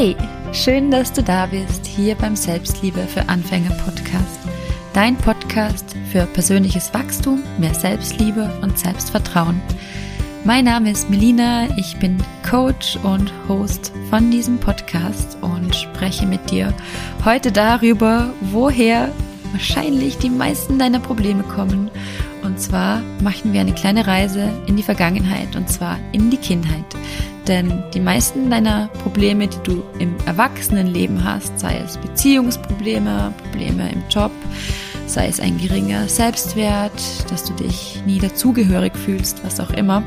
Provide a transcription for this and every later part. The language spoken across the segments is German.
Hey, schön, dass du da bist, hier beim Selbstliebe für Anfänger Podcast. Dein Podcast für persönliches Wachstum, mehr Selbstliebe und Selbstvertrauen. Mein Name ist Melina, ich bin Coach und Host von diesem Podcast und spreche mit dir heute darüber, woher wahrscheinlich die meisten deiner Probleme kommen. Und zwar machen wir eine kleine Reise in die Vergangenheit und zwar in die Kindheit. Denn die meisten deiner Probleme, die du im Erwachsenenleben hast, sei es Beziehungsprobleme, Probleme im Job, sei es ein geringer Selbstwert, dass du dich nie dazugehörig fühlst, was auch immer,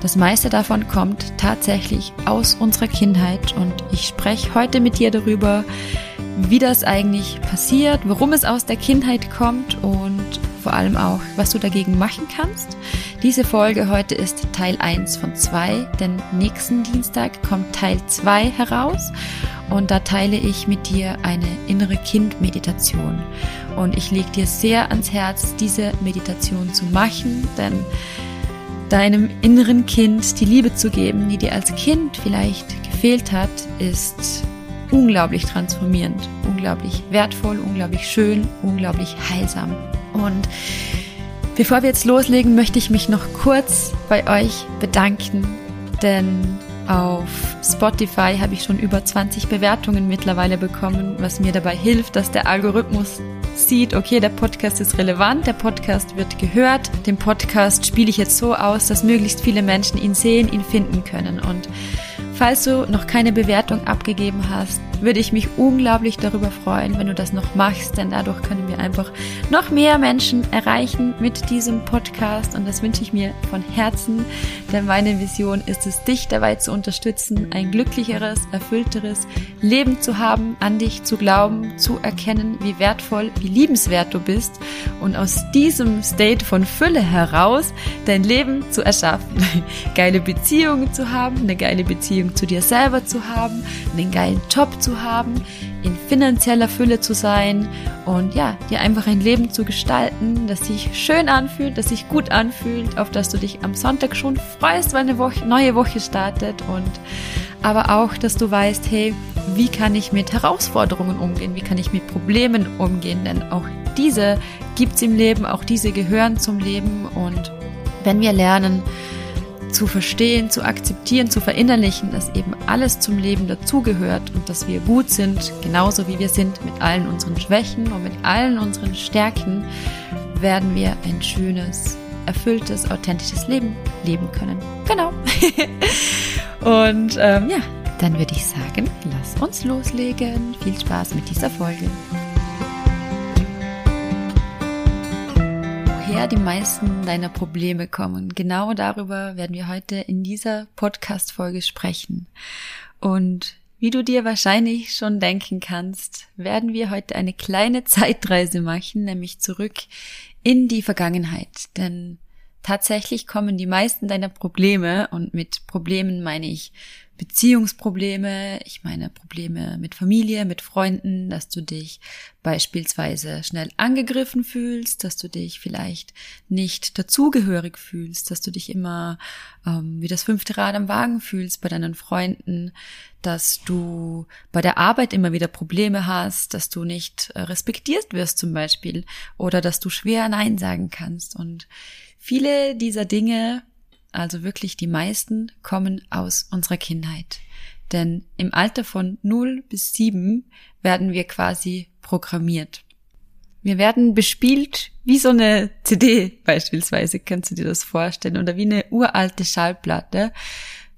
das meiste davon kommt tatsächlich aus unserer Kindheit. Und ich spreche heute mit dir darüber, wie das eigentlich passiert, warum es aus der Kindheit kommt und vor allem auch, was du dagegen machen kannst. Diese Folge heute ist Teil 1 von 2, denn nächsten Dienstag kommt Teil 2 heraus und da teile ich mit dir eine innere Kind-Meditation. Und ich lege dir sehr ans Herz, diese Meditation zu machen, denn deinem inneren Kind die Liebe zu geben, die dir als Kind vielleicht gefehlt hat, ist unglaublich transformierend, unglaublich wertvoll, unglaublich schön, unglaublich heilsam. Und bevor wir jetzt loslegen, möchte ich mich noch kurz bei euch bedanken, denn auf Spotify habe ich schon über 20 Bewertungen mittlerweile bekommen, was mir dabei hilft, dass der Algorithmus sieht, okay, der Podcast ist relevant, der Podcast wird gehört, den Podcast spiele ich jetzt so aus, dass möglichst viele Menschen ihn sehen, ihn finden können. Und falls du noch keine Bewertung abgegeben hast, würde ich mich unglaublich darüber freuen, wenn du das noch machst, denn dadurch können wir einfach noch mehr Menschen erreichen mit diesem Podcast und das wünsche ich mir von Herzen, denn meine Vision ist es, dich dabei zu unterstützen, ein glücklicheres, erfüllteres Leben zu haben, an dich zu glauben, zu erkennen, wie wertvoll, wie liebenswert du bist und aus diesem State von Fülle heraus dein Leben zu erschaffen, geile Beziehungen zu haben, eine geile Beziehung zu dir selber zu haben, einen geilen Job zu haben, in finanzieller Fülle zu sein und ja, dir einfach ein Leben zu gestalten, das sich schön anfühlt, das sich gut anfühlt, auf das du dich am Sonntag schon freust, weil eine Woche, neue Woche startet und aber auch, dass du weißt, hey, wie kann ich mit Herausforderungen umgehen, wie kann ich mit Problemen umgehen, denn auch diese gibt's im Leben, auch diese gehören zum Leben und wenn wir lernen, zu verstehen, zu akzeptieren, zu verinnerlichen, dass eben alles zum Leben dazugehört und dass wir gut sind, genauso wie wir sind, mit allen unseren Schwächen und mit allen unseren Stärken, werden wir ein schönes, erfülltes, authentisches Leben leben können. Genau. und ähm, ja, dann würde ich sagen, lass uns loslegen. Viel Spaß mit dieser Folge. Woher die meisten deiner Probleme kommen. Genau darüber werden wir heute in dieser Podcast-Folge sprechen. Und wie du dir wahrscheinlich schon denken kannst, werden wir heute eine kleine Zeitreise machen, nämlich zurück in die Vergangenheit. Denn tatsächlich kommen die meisten deiner Probleme, und mit Problemen meine ich Beziehungsprobleme, ich meine Probleme mit Familie, mit Freunden, dass du dich beispielsweise schnell angegriffen fühlst, dass du dich vielleicht nicht dazugehörig fühlst, dass du dich immer ähm, wie das fünfte Rad am Wagen fühlst bei deinen Freunden, dass du bei der Arbeit immer wieder Probleme hast, dass du nicht äh, respektiert wirst zum Beispiel oder dass du schwer Nein sagen kannst. Und viele dieser Dinge also wirklich die meisten, kommen aus unserer Kindheit. Denn im Alter von 0 bis 7 werden wir quasi programmiert. Wir werden bespielt wie so eine CD beispielsweise, kannst du dir das vorstellen, oder wie eine uralte Schallplatte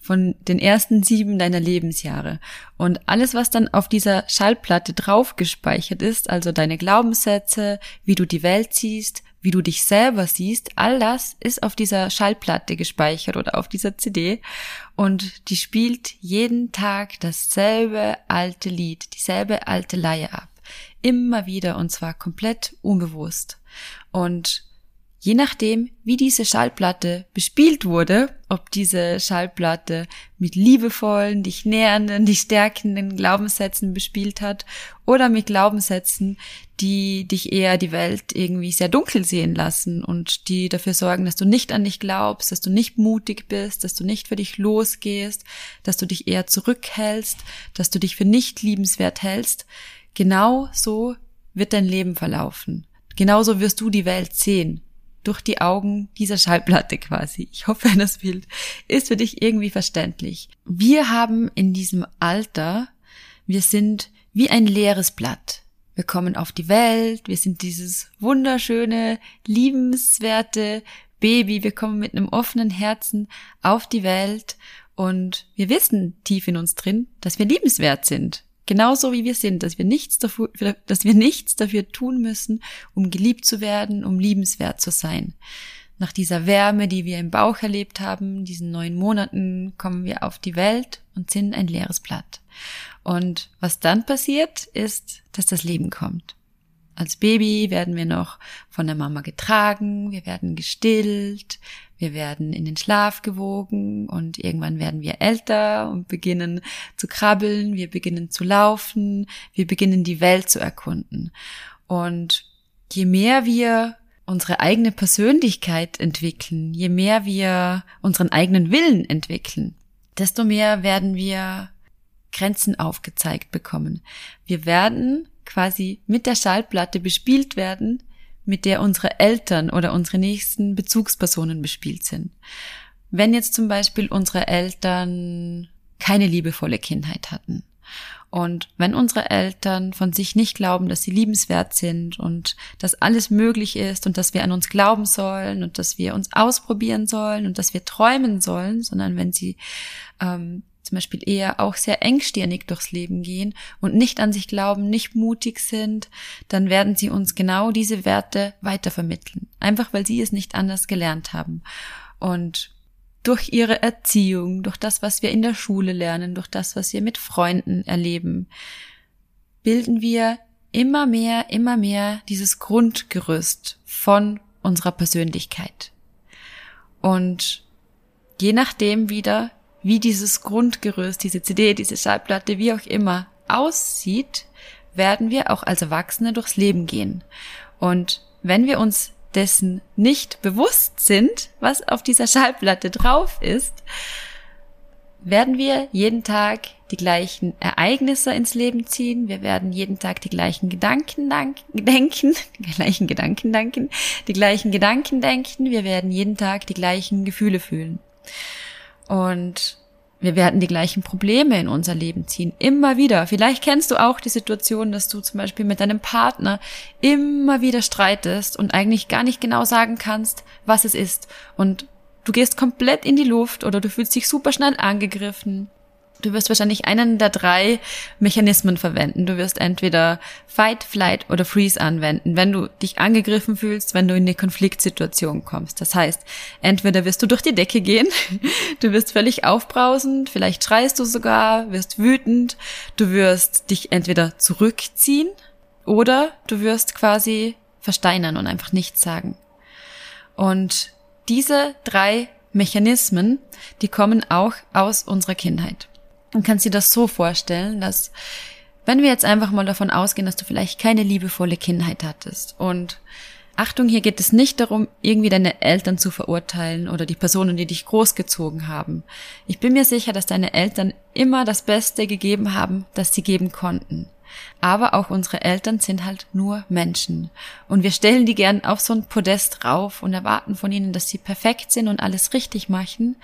von den ersten sieben deiner Lebensjahre. Und alles, was dann auf dieser Schallplatte drauf gespeichert ist, also deine Glaubenssätze, wie du die Welt siehst, wie du dich selber siehst, all das ist auf dieser Schallplatte gespeichert oder auf dieser CD und die spielt jeden Tag dasselbe alte Lied, dieselbe alte Leihe ab. Immer wieder und zwar komplett unbewusst. Und je nachdem, wie diese Schallplatte bespielt wurde, ob diese Schallplatte mit liebevollen, dich nähernden, dich stärkenden Glaubenssätzen bespielt hat oder mit Glaubenssätzen, die dich eher die Welt irgendwie sehr dunkel sehen lassen und die dafür sorgen, dass du nicht an dich glaubst, dass du nicht mutig bist, dass du nicht für dich losgehst, dass du dich eher zurückhältst, dass du dich für nicht liebenswert hältst. Genau so wird dein Leben verlaufen. Genauso wirst du die Welt sehen durch die Augen dieser Schallplatte quasi. Ich hoffe, das Bild ist für dich irgendwie verständlich. Wir haben in diesem Alter, wir sind wie ein leeres Blatt. Wir kommen auf die Welt, wir sind dieses wunderschöne, liebenswerte Baby, wir kommen mit einem offenen Herzen auf die Welt und wir wissen tief in uns drin, dass wir liebenswert sind. Genauso wie wir sind, dass wir nichts dafür, dass wir nichts dafür tun müssen, um geliebt zu werden, um liebenswert zu sein. Nach dieser Wärme, die wir im Bauch erlebt haben, diesen neun Monaten, kommen wir auf die Welt und sind ein leeres Blatt. Und was dann passiert, ist, dass das Leben kommt. Als Baby werden wir noch von der Mama getragen, wir werden gestillt, wir werden in den Schlaf gewogen und irgendwann werden wir älter und beginnen zu krabbeln, wir beginnen zu laufen, wir beginnen die Welt zu erkunden. Und je mehr wir unsere eigene Persönlichkeit entwickeln, je mehr wir unseren eigenen Willen entwickeln, desto mehr werden wir Grenzen aufgezeigt bekommen. Wir werden quasi mit der Schallplatte bespielt werden, mit der unsere Eltern oder unsere nächsten Bezugspersonen bespielt sind. Wenn jetzt zum Beispiel unsere Eltern keine liebevolle Kindheit hatten und wenn unsere Eltern von sich nicht glauben, dass sie liebenswert sind und dass alles möglich ist und dass wir an uns glauben sollen und dass wir uns ausprobieren sollen und dass wir träumen sollen, sondern wenn sie ähm, zum Beispiel eher auch sehr engstirnig durchs Leben gehen und nicht an sich glauben, nicht mutig sind, dann werden sie uns genau diese Werte weitervermitteln. Einfach weil sie es nicht anders gelernt haben. Und durch ihre Erziehung, durch das, was wir in der Schule lernen, durch das, was wir mit Freunden erleben, bilden wir immer mehr, immer mehr dieses Grundgerüst von unserer Persönlichkeit. Und je nachdem wieder, wie dieses Grundgerüst, diese CD, diese Schallplatte, wie auch immer aussieht, werden wir auch als Erwachsene durchs Leben gehen. Und wenn wir uns dessen nicht bewusst sind, was auf dieser Schallplatte drauf ist, werden wir jeden Tag die gleichen Ereignisse ins Leben ziehen. Wir werden jeden Tag die gleichen Gedanken denken, die gleichen Gedanken denken, die gleichen Gedanken denken. Wir werden jeden Tag die gleichen Gefühle fühlen. Und wir werden die gleichen Probleme in unser Leben ziehen. Immer wieder. Vielleicht kennst du auch die Situation, dass du zum Beispiel mit deinem Partner immer wieder streitest und eigentlich gar nicht genau sagen kannst, was es ist. Und du gehst komplett in die Luft oder du fühlst dich super schnell angegriffen Du wirst wahrscheinlich einen der drei Mechanismen verwenden. Du wirst entweder Fight, Flight oder Freeze anwenden, wenn du dich angegriffen fühlst, wenn du in eine Konfliktsituation kommst. Das heißt, entweder wirst du durch die Decke gehen, du wirst völlig aufbrausend, vielleicht schreist du sogar, wirst wütend, du wirst dich entweder zurückziehen oder du wirst quasi versteinern und einfach nichts sagen. Und diese drei Mechanismen, die kommen auch aus unserer Kindheit. Und kannst dir das so vorstellen, dass wenn wir jetzt einfach mal davon ausgehen, dass du vielleicht keine liebevolle Kindheit hattest und Achtung, hier geht es nicht darum, irgendwie deine Eltern zu verurteilen oder die Personen, die dich großgezogen haben. Ich bin mir sicher, dass deine Eltern immer das Beste gegeben haben, das sie geben konnten. Aber auch unsere Eltern sind halt nur Menschen. Und wir stellen die gern auf so ein Podest rauf und erwarten von ihnen, dass sie perfekt sind und alles richtig machen.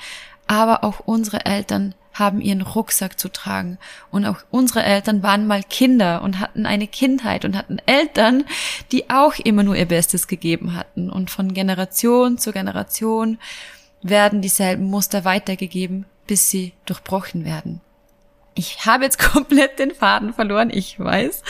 Aber auch unsere Eltern haben ihren Rucksack zu tragen. Und auch unsere Eltern waren mal Kinder und hatten eine Kindheit und hatten Eltern, die auch immer nur ihr Bestes gegeben hatten. Und von Generation zu Generation werden dieselben Muster weitergegeben, bis sie durchbrochen werden. Ich habe jetzt komplett den Faden verloren, ich weiß.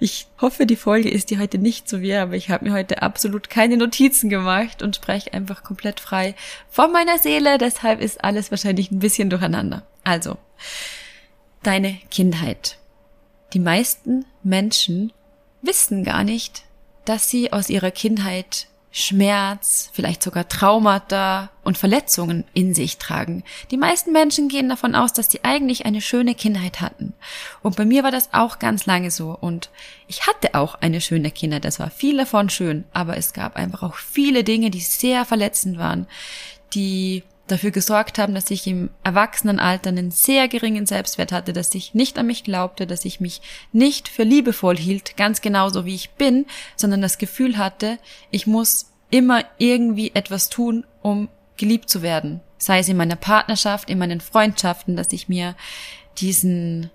Ich hoffe, die Folge ist dir heute nicht so wie, aber ich habe mir heute absolut keine Notizen gemacht und spreche einfach komplett frei von meiner Seele. Deshalb ist alles wahrscheinlich ein bisschen durcheinander. Also, deine Kindheit. Die meisten Menschen wissen gar nicht, dass sie aus ihrer Kindheit Schmerz, vielleicht sogar Traumata und Verletzungen in sich tragen. Die meisten Menschen gehen davon aus, dass sie eigentlich eine schöne Kindheit hatten. Und bei mir war das auch ganz lange so. Und ich hatte auch eine schöne Kindheit. Das war viel davon schön. Aber es gab einfach auch viele Dinge, die sehr verletzend waren, die dafür gesorgt haben, dass ich im Erwachsenenalter einen sehr geringen Selbstwert hatte, dass ich nicht an mich glaubte, dass ich mich nicht für liebevoll hielt, ganz genauso wie ich bin, sondern das Gefühl hatte, ich muss immer irgendwie etwas tun, um geliebt zu werden. Sei es in meiner Partnerschaft, in meinen Freundschaften, dass ich mir diesen,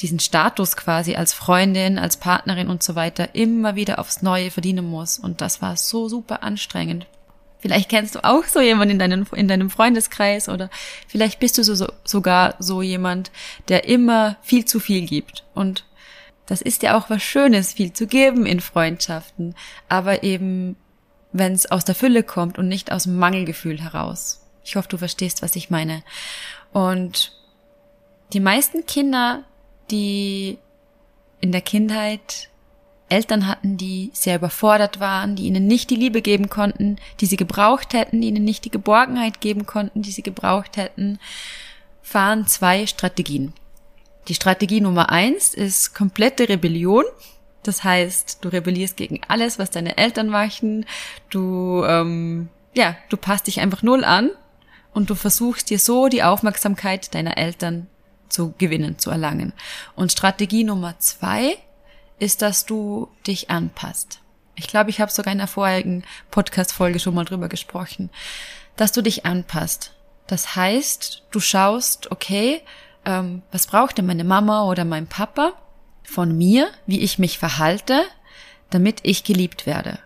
diesen Status quasi als Freundin, als Partnerin und so weiter immer wieder aufs Neue verdienen muss. Und das war so super anstrengend. Vielleicht kennst du auch so jemanden in deinem, in deinem Freundeskreis oder vielleicht bist du so, so, sogar so jemand, der immer viel zu viel gibt. Und das ist ja auch was Schönes, viel zu geben in Freundschaften, aber eben, wenn es aus der Fülle kommt und nicht aus dem Mangelgefühl heraus. Ich hoffe, du verstehst, was ich meine. Und die meisten Kinder, die in der Kindheit Eltern hatten, die sehr überfordert waren, die ihnen nicht die Liebe geben konnten, die sie gebraucht hätten, die ihnen nicht die Geborgenheit geben konnten, die sie gebraucht hätten, fahren zwei Strategien. Die Strategie Nummer eins ist komplette Rebellion. Das heißt, du rebellierst gegen alles, was deine Eltern machen. Du, ähm, ja, du passt dich einfach null an und du versuchst dir so die Aufmerksamkeit deiner Eltern zu gewinnen, zu erlangen. Und Strategie Nummer zwei ist, dass du dich anpasst. Ich glaube, ich habe sogar in der vorherigen Podcast-Folge schon mal drüber gesprochen, dass du dich anpasst. Das heißt, du schaust, okay, ähm, was braucht denn meine Mama oder mein Papa von mir, wie ich mich verhalte, damit ich geliebt werde.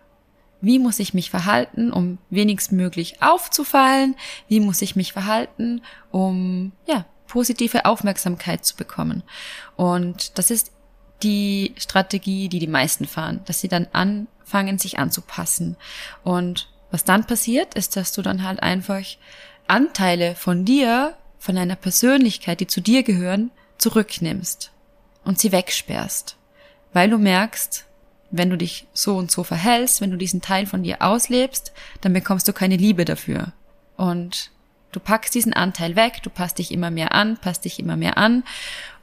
Wie muss ich mich verhalten, um wenigstmöglich aufzufallen? Wie muss ich mich verhalten, um ja positive Aufmerksamkeit zu bekommen? Und das ist die Strategie, die die meisten fahren, dass sie dann anfangen, sich anzupassen. Und was dann passiert, ist, dass du dann halt einfach Anteile von dir, von deiner Persönlichkeit, die zu dir gehören, zurücknimmst und sie wegsperrst, weil du merkst, wenn du dich so und so verhältst, wenn du diesen Teil von dir auslebst, dann bekommst du keine Liebe dafür. Und du packst diesen Anteil weg, du passt dich immer mehr an, passt dich immer mehr an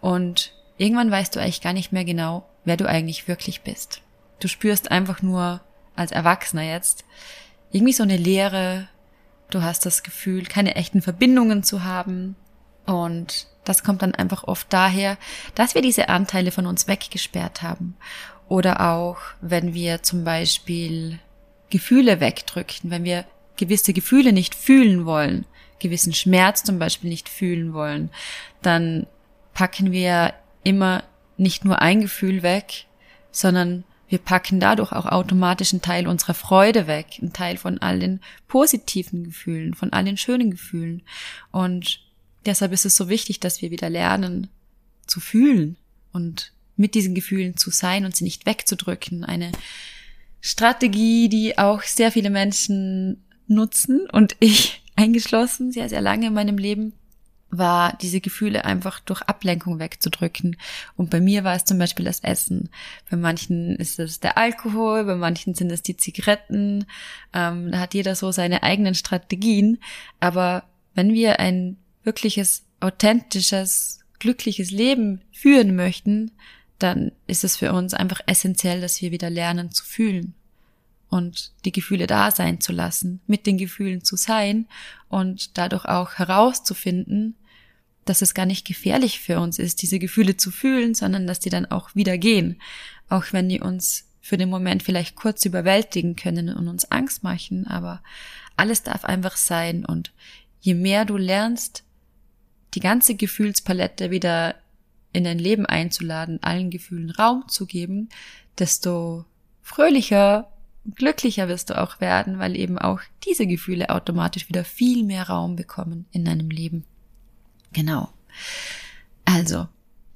und Irgendwann weißt du eigentlich gar nicht mehr genau, wer du eigentlich wirklich bist. Du spürst einfach nur als Erwachsener jetzt irgendwie so eine Leere. Du hast das Gefühl, keine echten Verbindungen zu haben. Und das kommt dann einfach oft daher, dass wir diese Anteile von uns weggesperrt haben. Oder auch, wenn wir zum Beispiel Gefühle wegdrücken, wenn wir gewisse Gefühle nicht fühlen wollen, gewissen Schmerz zum Beispiel nicht fühlen wollen, dann packen wir immer nicht nur ein Gefühl weg, sondern wir packen dadurch auch automatisch einen Teil unserer Freude weg, einen Teil von all den positiven Gefühlen, von all den schönen Gefühlen. Und deshalb ist es so wichtig, dass wir wieder lernen zu fühlen und mit diesen Gefühlen zu sein und sie nicht wegzudrücken. Eine Strategie, die auch sehr viele Menschen nutzen und ich eingeschlossen, sehr, sehr lange in meinem Leben, war, diese Gefühle einfach durch Ablenkung wegzudrücken. Und bei mir war es zum Beispiel das Essen. Bei manchen ist es der Alkohol, bei manchen sind es die Zigaretten. Ähm, da hat jeder so seine eigenen Strategien. Aber wenn wir ein wirkliches, authentisches, glückliches Leben führen möchten, dann ist es für uns einfach essentiell, dass wir wieder lernen zu fühlen und die Gefühle da sein zu lassen, mit den Gefühlen zu sein und dadurch auch herauszufinden, dass es gar nicht gefährlich für uns ist, diese Gefühle zu fühlen, sondern dass die dann auch wieder gehen, auch wenn die uns für den Moment vielleicht kurz überwältigen können und uns Angst machen, aber alles darf einfach sein und je mehr du lernst, die ganze Gefühlspalette wieder in dein Leben einzuladen, allen Gefühlen Raum zu geben, desto fröhlicher, glücklicher wirst du auch werden, weil eben auch diese Gefühle automatisch wieder viel mehr Raum bekommen in deinem Leben. Genau. Also,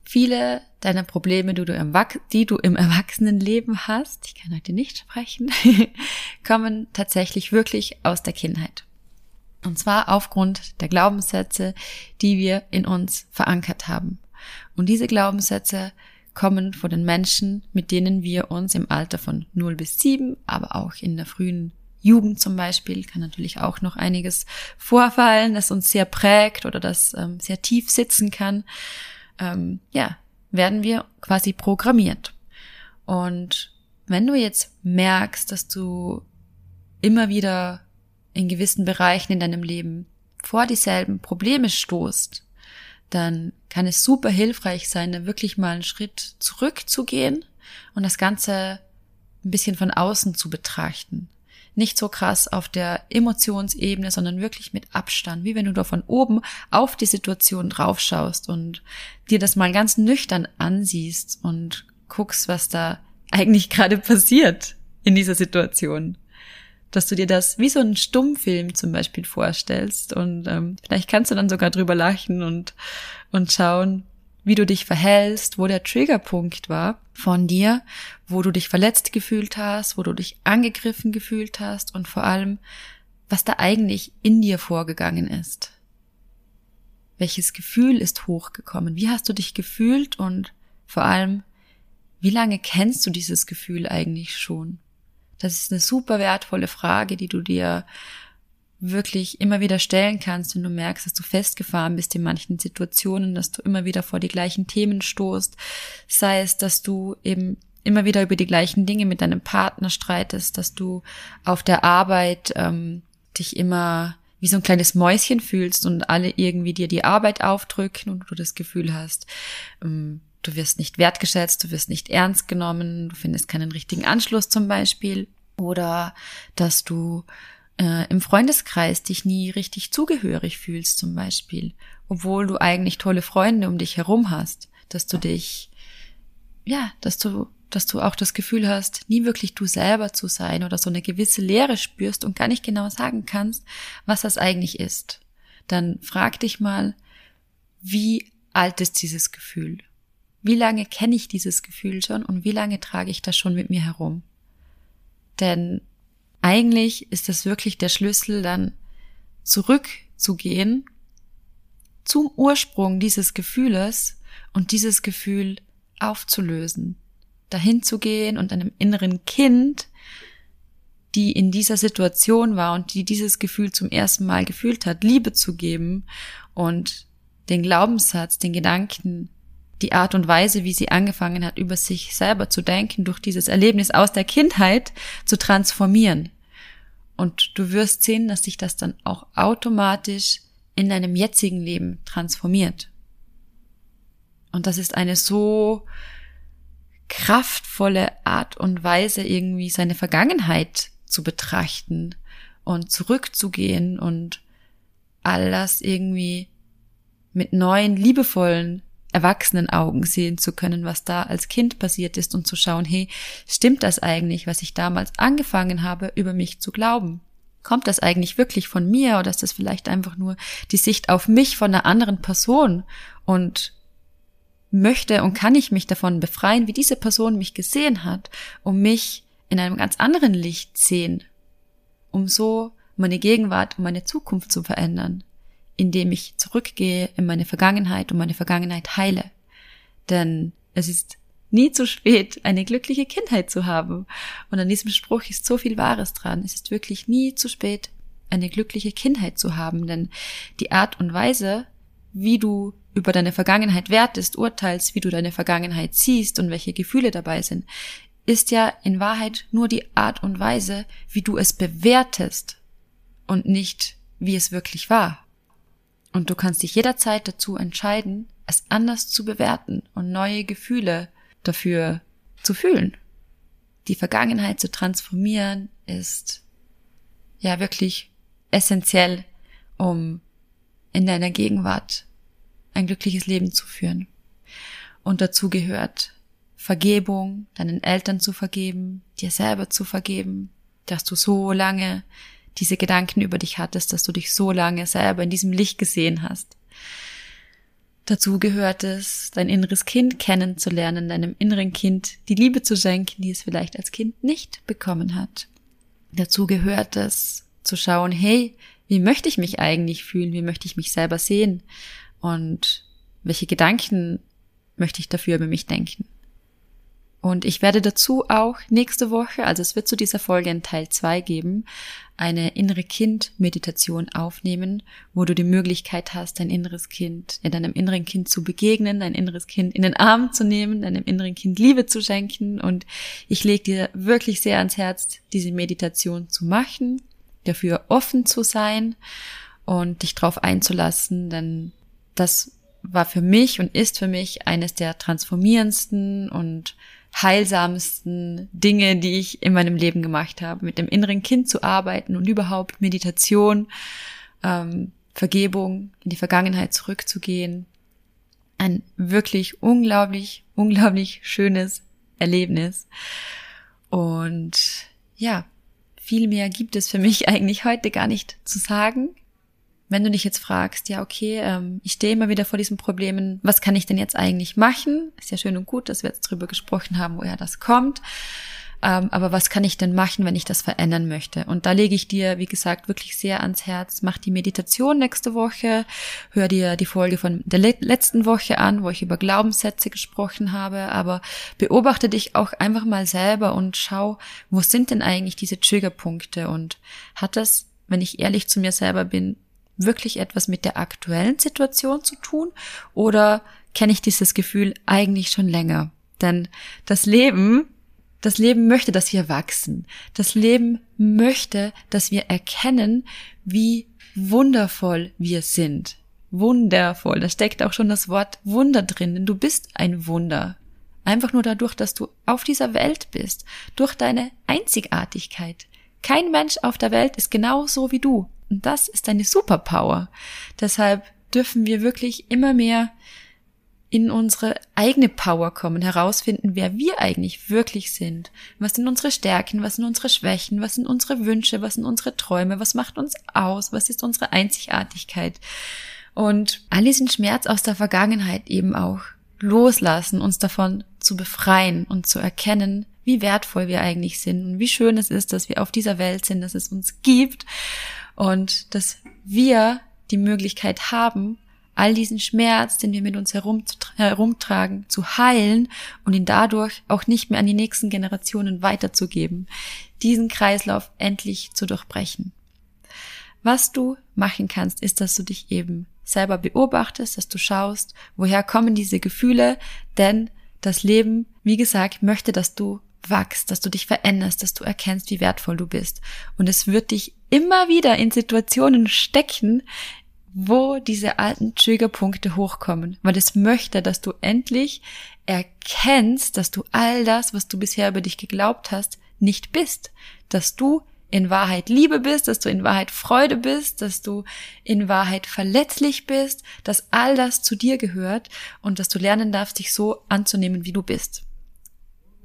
viele deiner Probleme, die du im, die du im Erwachsenenleben hast, ich kann heute nicht sprechen, kommen tatsächlich wirklich aus der Kindheit. Und zwar aufgrund der Glaubenssätze, die wir in uns verankert haben. Und diese Glaubenssätze kommen von den Menschen, mit denen wir uns im Alter von 0 bis 7, aber auch in der frühen Jugend zum Beispiel kann natürlich auch noch einiges vorfallen, das uns sehr prägt oder das ähm, sehr tief sitzen kann. Ähm, ja, werden wir quasi programmiert. Und wenn du jetzt merkst, dass du immer wieder in gewissen Bereichen in deinem Leben vor dieselben Probleme stoßt, dann kann es super hilfreich sein, da wirklich mal einen Schritt zurückzugehen und das Ganze ein bisschen von außen zu betrachten. Nicht so krass auf der Emotionsebene, sondern wirklich mit Abstand, wie wenn du da von oben auf die Situation draufschaust und dir das mal ganz nüchtern ansiehst und guckst, was da eigentlich gerade passiert in dieser Situation. Dass du dir das wie so einen Stummfilm zum Beispiel vorstellst und ähm, vielleicht kannst du dann sogar drüber lachen und, und schauen, wie du dich verhältst, wo der Triggerpunkt war von dir, wo du dich verletzt gefühlt hast, wo du dich angegriffen gefühlt hast und vor allem, was da eigentlich in dir vorgegangen ist. Welches Gefühl ist hochgekommen? Wie hast du dich gefühlt und vor allem, wie lange kennst du dieses Gefühl eigentlich schon? Das ist eine super wertvolle Frage, die du dir wirklich immer wieder stellen kannst, wenn du merkst, dass du festgefahren bist in manchen Situationen, dass du immer wieder vor die gleichen Themen stoßt, sei es, dass du eben immer wieder über die gleichen Dinge mit deinem Partner streitest, dass du auf der Arbeit ähm, dich immer wie so ein kleines Mäuschen fühlst und alle irgendwie dir die Arbeit aufdrücken und du das Gefühl hast, ähm, du wirst nicht wertgeschätzt, du wirst nicht ernst genommen, du findest keinen richtigen Anschluss zum Beispiel. Oder dass du äh, im Freundeskreis dich nie richtig zugehörig fühlst zum Beispiel, obwohl du eigentlich tolle Freunde um dich herum hast, dass du dich, ja, dass du, dass du auch das Gefühl hast, nie wirklich du selber zu sein oder so eine gewisse Leere spürst und gar nicht genau sagen kannst, was das eigentlich ist. Dann frag dich mal, wie alt ist dieses Gefühl? Wie lange kenne ich dieses Gefühl schon und wie lange trage ich das schon mit mir herum? Denn eigentlich ist das wirklich der Schlüssel, dann zurückzugehen zum Ursprung dieses Gefühles und dieses Gefühl aufzulösen. Dahin zu gehen und einem inneren Kind, die in dieser Situation war und die dieses Gefühl zum ersten Mal gefühlt hat, Liebe zu geben und den Glaubenssatz, den Gedanken die Art und Weise, wie sie angefangen hat, über sich selber zu denken, durch dieses Erlebnis aus der Kindheit zu transformieren. Und du wirst sehen, dass sich das dann auch automatisch in deinem jetzigen Leben transformiert. Und das ist eine so kraftvolle Art und Weise, irgendwie seine Vergangenheit zu betrachten und zurückzugehen und all das irgendwie mit neuen, liebevollen erwachsenen Augen sehen zu können, was da als Kind passiert ist und zu schauen, hey, stimmt das eigentlich, was ich damals angefangen habe, über mich zu glauben? Kommt das eigentlich wirklich von mir oder ist das vielleicht einfach nur die Sicht auf mich von einer anderen Person und möchte und kann ich mich davon befreien, wie diese Person mich gesehen hat, um mich in einem ganz anderen Licht sehen, um so meine Gegenwart und meine Zukunft zu verändern indem ich zurückgehe in meine Vergangenheit und meine Vergangenheit heile. Denn es ist nie zu spät, eine glückliche Kindheit zu haben. Und an diesem Spruch ist so viel Wahres dran. Es ist wirklich nie zu spät, eine glückliche Kindheit zu haben. Denn die Art und Weise, wie du über deine Vergangenheit wertest, urteilst, wie du deine Vergangenheit siehst und welche Gefühle dabei sind, ist ja in Wahrheit nur die Art und Weise, wie du es bewertest und nicht, wie es wirklich war. Und du kannst dich jederzeit dazu entscheiden, es anders zu bewerten und neue Gefühle dafür zu fühlen. Die Vergangenheit zu transformieren ist ja wirklich essentiell, um in deiner Gegenwart ein glückliches Leben zu führen. Und dazu gehört Vergebung, deinen Eltern zu vergeben, dir selber zu vergeben, dass du so lange diese Gedanken über dich hattest, dass du dich so lange selber in diesem Licht gesehen hast. Dazu gehört es, dein inneres Kind kennenzulernen, deinem inneren Kind die Liebe zu schenken, die es vielleicht als Kind nicht bekommen hat. Dazu gehört es, zu schauen, hey, wie möchte ich mich eigentlich fühlen? Wie möchte ich mich selber sehen? Und welche Gedanken möchte ich dafür über mich denken? Und ich werde dazu auch nächste Woche, also es wird zu dieser Folge in Teil 2 geben, eine innere Kind-Meditation aufnehmen, wo du die Möglichkeit hast, dein inneres Kind, in deinem inneren Kind zu begegnen, dein inneres Kind in den Arm zu nehmen, deinem inneren Kind Liebe zu schenken. Und ich lege dir wirklich sehr ans Herz, diese Meditation zu machen, dafür offen zu sein und dich darauf einzulassen, denn das war für mich und ist für mich eines der transformierendsten und heilsamsten Dinge, die ich in meinem Leben gemacht habe, mit dem inneren Kind zu arbeiten und überhaupt Meditation, ähm, Vergebung, in die Vergangenheit zurückzugehen. Ein wirklich unglaublich, unglaublich schönes Erlebnis. Und ja, viel mehr gibt es für mich eigentlich heute gar nicht zu sagen wenn du dich jetzt fragst, ja, okay, ähm, ich stehe immer wieder vor diesen Problemen, was kann ich denn jetzt eigentlich machen? Ist ja schön und gut, dass wir jetzt drüber gesprochen haben, woher das kommt. Ähm, aber was kann ich denn machen, wenn ich das verändern möchte? Und da lege ich dir, wie gesagt, wirklich sehr ans Herz. Mach die Meditation nächste Woche. Hör dir die Folge von der le letzten Woche an, wo ich über Glaubenssätze gesprochen habe. Aber beobachte dich auch einfach mal selber und schau, wo sind denn eigentlich diese Triggerpunkte? Und hat das, wenn ich ehrlich zu mir selber bin, wirklich etwas mit der aktuellen Situation zu tun oder kenne ich dieses Gefühl eigentlich schon länger? Denn das Leben, das Leben möchte, dass wir wachsen. Das Leben möchte, dass wir erkennen, wie wundervoll wir sind. Wundervoll. Da steckt auch schon das Wort Wunder drin, denn du bist ein Wunder. Einfach nur dadurch, dass du auf dieser Welt bist, durch deine Einzigartigkeit. Kein Mensch auf der Welt ist genau so wie du. Und das ist eine Superpower. Deshalb dürfen wir wirklich immer mehr in unsere eigene Power kommen, herausfinden, wer wir eigentlich wirklich sind. Was sind unsere Stärken, was sind unsere Schwächen, was sind unsere Wünsche, was sind unsere Träume, was macht uns aus, was ist unsere Einzigartigkeit. Und all diesen Schmerz aus der Vergangenheit eben auch loslassen, uns davon zu befreien und zu erkennen, wie wertvoll wir eigentlich sind und wie schön es ist, dass wir auf dieser Welt sind, dass es uns gibt und dass wir die Möglichkeit haben, all diesen Schmerz, den wir mit uns herumtragen, zu heilen und ihn dadurch auch nicht mehr an die nächsten Generationen weiterzugeben, diesen Kreislauf endlich zu durchbrechen. Was du machen kannst, ist, dass du dich eben selber beobachtest, dass du schaust, woher kommen diese Gefühle, denn das Leben, wie gesagt, möchte, dass du wachst, dass du dich veränderst, dass du erkennst, wie wertvoll du bist. Und es wird dich immer wieder in Situationen stecken, wo diese alten Triggerpunkte hochkommen, weil es möchte, dass du endlich erkennst, dass du all das, was du bisher über dich geglaubt hast, nicht bist, dass du in Wahrheit Liebe bist, dass du in Wahrheit Freude bist, dass du in Wahrheit verletzlich bist, dass all das zu dir gehört und dass du lernen darfst, dich so anzunehmen, wie du bist.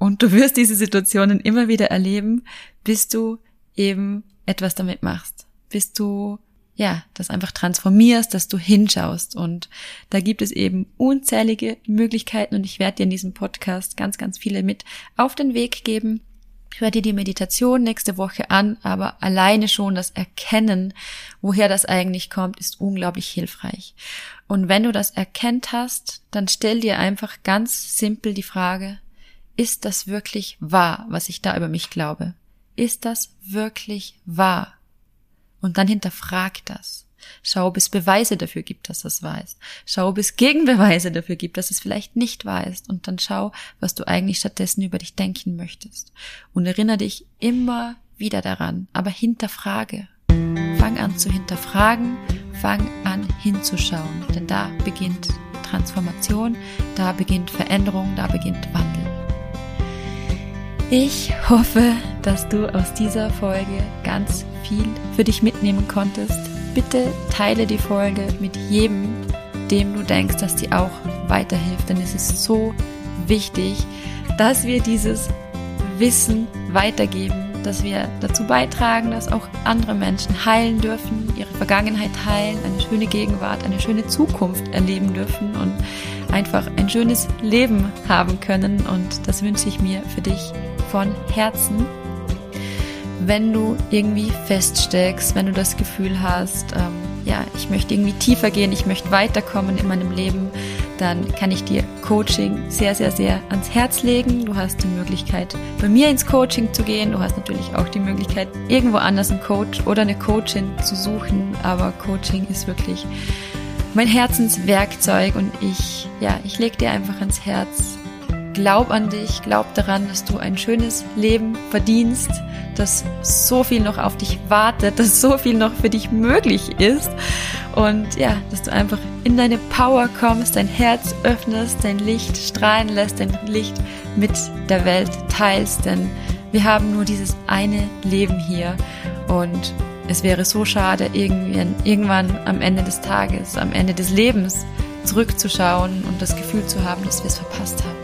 Und du wirst diese Situationen immer wieder erleben, bis du eben etwas damit machst. Bis du, ja, das einfach transformierst, dass du hinschaust. Und da gibt es eben unzählige Möglichkeiten und ich werde dir in diesem Podcast ganz, ganz viele mit auf den Weg geben. Hör dir die Meditation nächste Woche an, aber alleine schon das Erkennen, woher das eigentlich kommt, ist unglaublich hilfreich. Und wenn du das erkennt hast, dann stell dir einfach ganz simpel die Frage, ist das wirklich wahr, was ich da über mich glaube? Ist das wirklich wahr? Und dann hinterfrag das. Schau, ob es Beweise dafür gibt, dass das wahr ist. Schau, ob es Gegenbeweise dafür gibt, dass es vielleicht nicht wahr ist. Und dann schau, was du eigentlich stattdessen über dich denken möchtest. Und erinnere dich immer wieder daran, aber hinterfrage. Fang an zu hinterfragen, fang an hinzuschauen, denn da beginnt Transformation, da beginnt Veränderung, da beginnt Wandel. Ich hoffe, dass du aus dieser Folge ganz viel für dich mitnehmen konntest. Bitte teile die Folge mit jedem, dem du denkst, dass die auch weiterhilft, denn es ist so wichtig, dass wir dieses Wissen weitergeben, dass wir dazu beitragen, dass auch andere Menschen heilen dürfen, ihre Vergangenheit heilen, eine schöne Gegenwart, eine schöne Zukunft erleben dürfen und einfach ein schönes Leben haben können. Und das wünsche ich mir für dich von Herzen. Wenn du irgendwie feststeckst, wenn du das Gefühl hast, ähm, ja, ich möchte irgendwie tiefer gehen, ich möchte weiterkommen in meinem Leben, dann kann ich dir Coaching sehr, sehr, sehr ans Herz legen. Du hast die Möglichkeit, bei mir ins Coaching zu gehen. Du hast natürlich auch die Möglichkeit, irgendwo anders einen Coach oder eine Coachin zu suchen. Aber Coaching ist wirklich mein Herzenswerkzeug und ich, ja, ich leg dir einfach ans Herz. Glaub an dich, glaub daran, dass du ein schönes Leben verdienst, dass so viel noch auf dich wartet, dass so viel noch für dich möglich ist. Und ja, dass du einfach in deine Power kommst, dein Herz öffnest, dein Licht strahlen lässt, dein Licht mit der Welt teilst, denn wir haben nur dieses eine Leben hier. Und es wäre so schade, irgendwann am Ende des Tages, am Ende des Lebens zurückzuschauen und das Gefühl zu haben, dass wir es verpasst haben.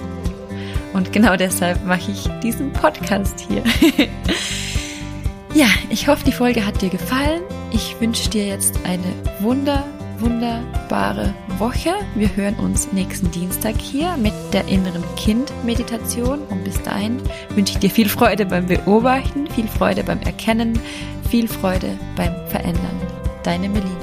Und genau deshalb mache ich diesen Podcast hier. ja, ich hoffe, die Folge hat dir gefallen. Ich wünsche dir jetzt eine wunder, wunderbare Woche. Wir hören uns nächsten Dienstag hier mit der inneren Kind-Meditation. Und bis dahin wünsche ich dir viel Freude beim Beobachten, viel Freude beim Erkennen, viel Freude beim Verändern. Deine Melina.